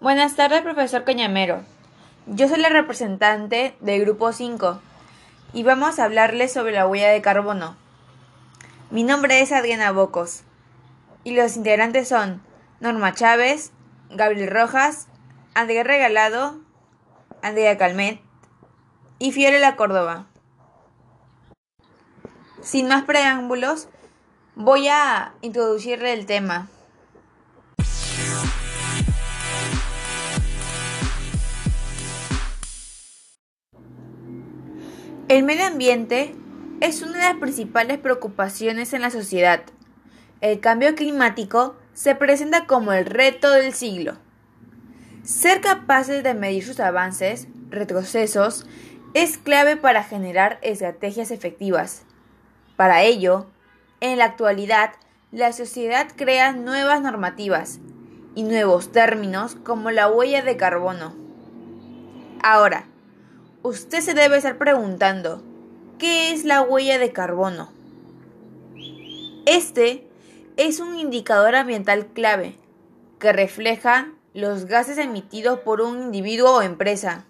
Buenas tardes, profesor Cañamero. Yo soy la representante del grupo 5 y vamos a hablarles sobre la huella de carbono. Mi nombre es Adriana Bocos y los integrantes son Norma Chávez, Gabriel Rojas, Andrea Regalado, Andrea Calmet y Fiorella Córdoba. Sin más preámbulos, voy a introducirle el tema. El medio ambiente es una de las principales preocupaciones en la sociedad. El cambio climático se presenta como el reto del siglo. Ser capaces de medir sus avances, retrocesos, es clave para generar estrategias efectivas. Para ello, en la actualidad, la sociedad crea nuevas normativas y nuevos términos como la huella de carbono. Ahora, usted se debe estar preguntando, ¿qué es la huella de carbono? Este es un indicador ambiental clave que refleja los gases emitidos por un individuo o empresa.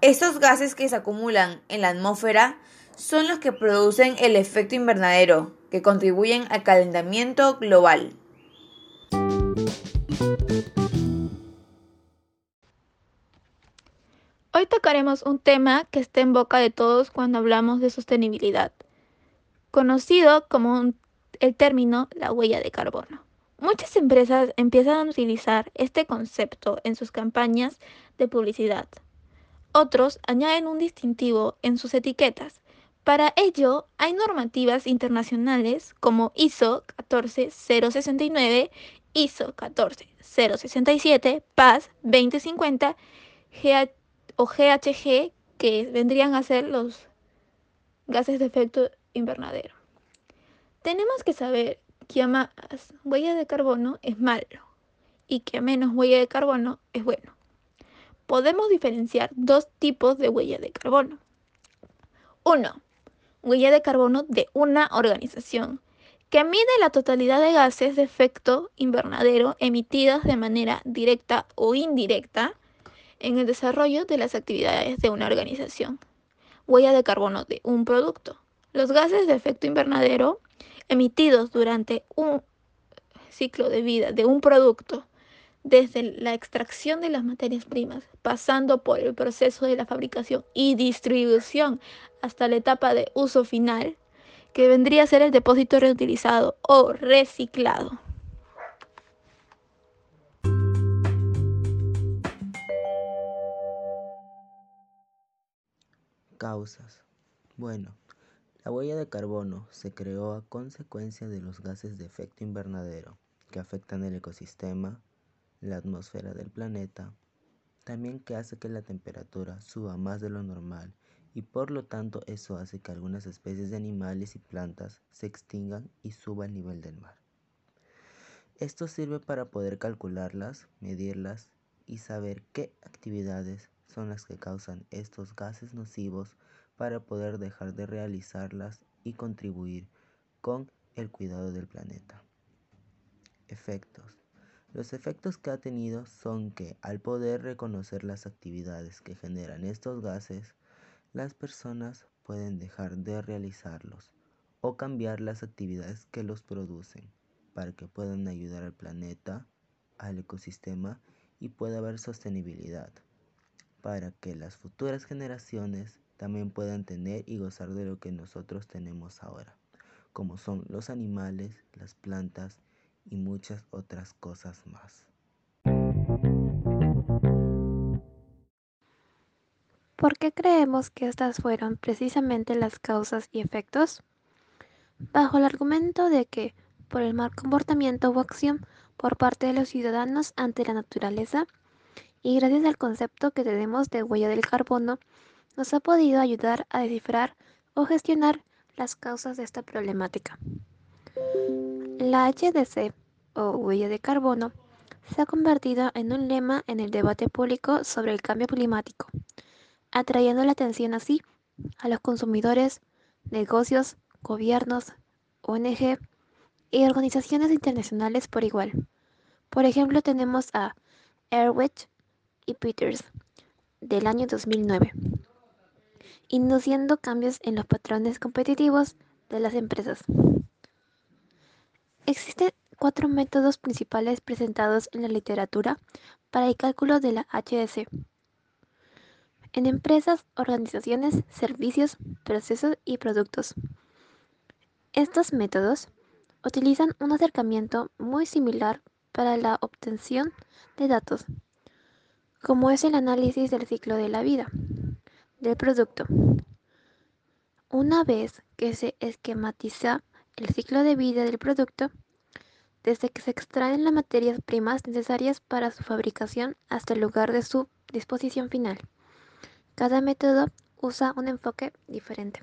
Estos gases que se acumulan en la atmósfera son los que producen el efecto invernadero, que contribuyen al calentamiento global. Hoy tocaremos un tema que está en boca de todos cuando hablamos de sostenibilidad, conocido como el término la huella de carbono. Muchas empresas empiezan a utilizar este concepto en sus campañas de publicidad. Otros añaden un distintivo en sus etiquetas. Para ello, hay normativas internacionales como ISO 14069, ISO 14067, PAS 2050, GH o GHG, que vendrían a ser los gases de efecto invernadero. Tenemos que saber que a más huella de carbono es malo y que a menos huella de carbono es bueno. Podemos diferenciar dos tipos de huella de carbono. Uno, huella de carbono de una organización, que mide la totalidad de gases de efecto invernadero emitidos de manera directa o indirecta en el desarrollo de las actividades de una organización. Huella de carbono de un producto. Los gases de efecto invernadero emitidos durante un ciclo de vida de un producto, desde la extracción de las materias primas, pasando por el proceso de la fabricación y distribución hasta la etapa de uso final, que vendría a ser el depósito reutilizado o reciclado. Causas. Bueno, la huella de carbono se creó a consecuencia de los gases de efecto invernadero que afectan el ecosistema, la atmósfera del planeta, también que hace que la temperatura suba más de lo normal y por lo tanto eso hace que algunas especies de animales y plantas se extingan y suba el nivel del mar. Esto sirve para poder calcularlas, medirlas y saber qué actividades son las que causan estos gases nocivos para poder dejar de realizarlas y contribuir con el cuidado del planeta. Efectos. Los efectos que ha tenido son que al poder reconocer las actividades que generan estos gases, las personas pueden dejar de realizarlos o cambiar las actividades que los producen para que puedan ayudar al planeta, al ecosistema y pueda haber sostenibilidad para que las futuras generaciones también puedan tener y gozar de lo que nosotros tenemos ahora, como son los animales, las plantas y muchas otras cosas más. ¿Por qué creemos que estas fueron precisamente las causas y efectos? Bajo el argumento de que, por el mal comportamiento o acción por parte de los ciudadanos ante la naturaleza, y gracias al concepto que tenemos de huella del carbono, nos ha podido ayudar a descifrar o gestionar las causas de esta problemática. La HDC o huella de carbono se ha convertido en un lema en el debate público sobre el cambio climático, atrayendo la atención así a los consumidores, negocios, gobiernos, ONG y organizaciones internacionales por igual. Por ejemplo, tenemos a Erwich y Peters del año 2009, induciendo cambios en los patrones competitivos de las empresas. Existen cuatro métodos principales presentados en la literatura para el cálculo de la HDC. En empresas, organizaciones, servicios, procesos y productos. Estos métodos utilizan un acercamiento muy similar para la obtención de datos, como es el análisis del ciclo de la vida del producto. Una vez que se esquematiza el ciclo de vida del producto, desde que se extraen las materias primas necesarias para su fabricación hasta el lugar de su disposición final. Cada método usa un enfoque diferente.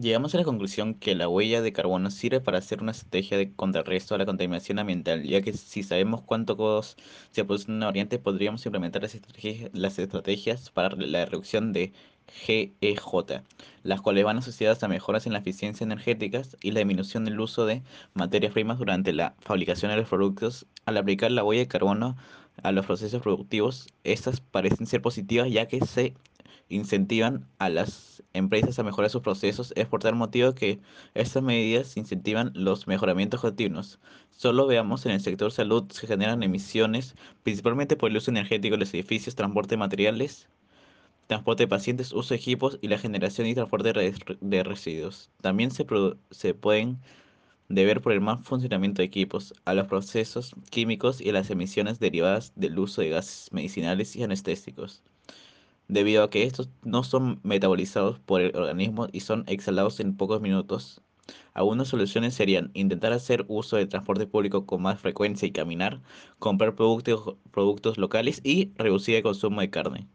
Llegamos a la conclusión que la huella de carbono sirve para hacer una estrategia de contrarresto a la contaminación ambiental, ya que si sabemos cuánto CO2 se produce en una variante, podríamos implementar las estrategias, las estrategias para la reducción de GEJ, las cuales van asociadas a mejoras en la eficiencia energética y la disminución del uso de materias primas durante la fabricación de los productos. Al aplicar la huella de carbono a los procesos productivos, estas parecen ser positivas ya que se incentivan a las empresas a mejorar sus procesos, es por tal motivo que estas medidas incentivan los mejoramientos continuos. Solo veamos en el sector salud se generan emisiones, principalmente por el uso energético de los edificios, transporte de materiales, transporte de pacientes, uso de equipos y la generación y transporte de residuos. También se, se pueden deber por el mal funcionamiento de equipos, a los procesos químicos y a las emisiones derivadas del uso de gases medicinales y anestésicos debido a que estos no son metabolizados por el organismo y son exhalados en pocos minutos. Algunas soluciones serían intentar hacer uso de transporte público con más frecuencia y caminar, comprar productos, productos locales y reducir el consumo de carne.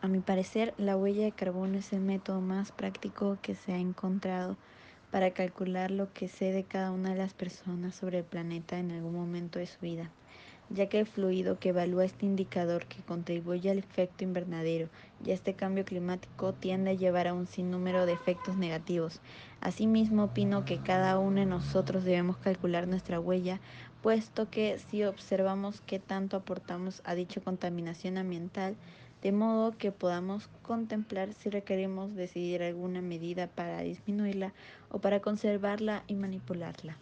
A mi parecer, la huella de carbono es el método más práctico que se ha encontrado para calcular lo que sé de cada una de las personas sobre el planeta en algún momento de su vida, ya que el fluido que evalúa este indicador que contribuye al efecto invernadero y a este cambio climático tiende a llevar a un sinnúmero de efectos negativos. Asimismo, opino que cada uno de nosotros debemos calcular nuestra huella, puesto que si observamos qué tanto aportamos a dicha contaminación ambiental, de modo que podamos contemplar si requerimos decidir alguna medida para disminuirla o para conservarla y manipularla.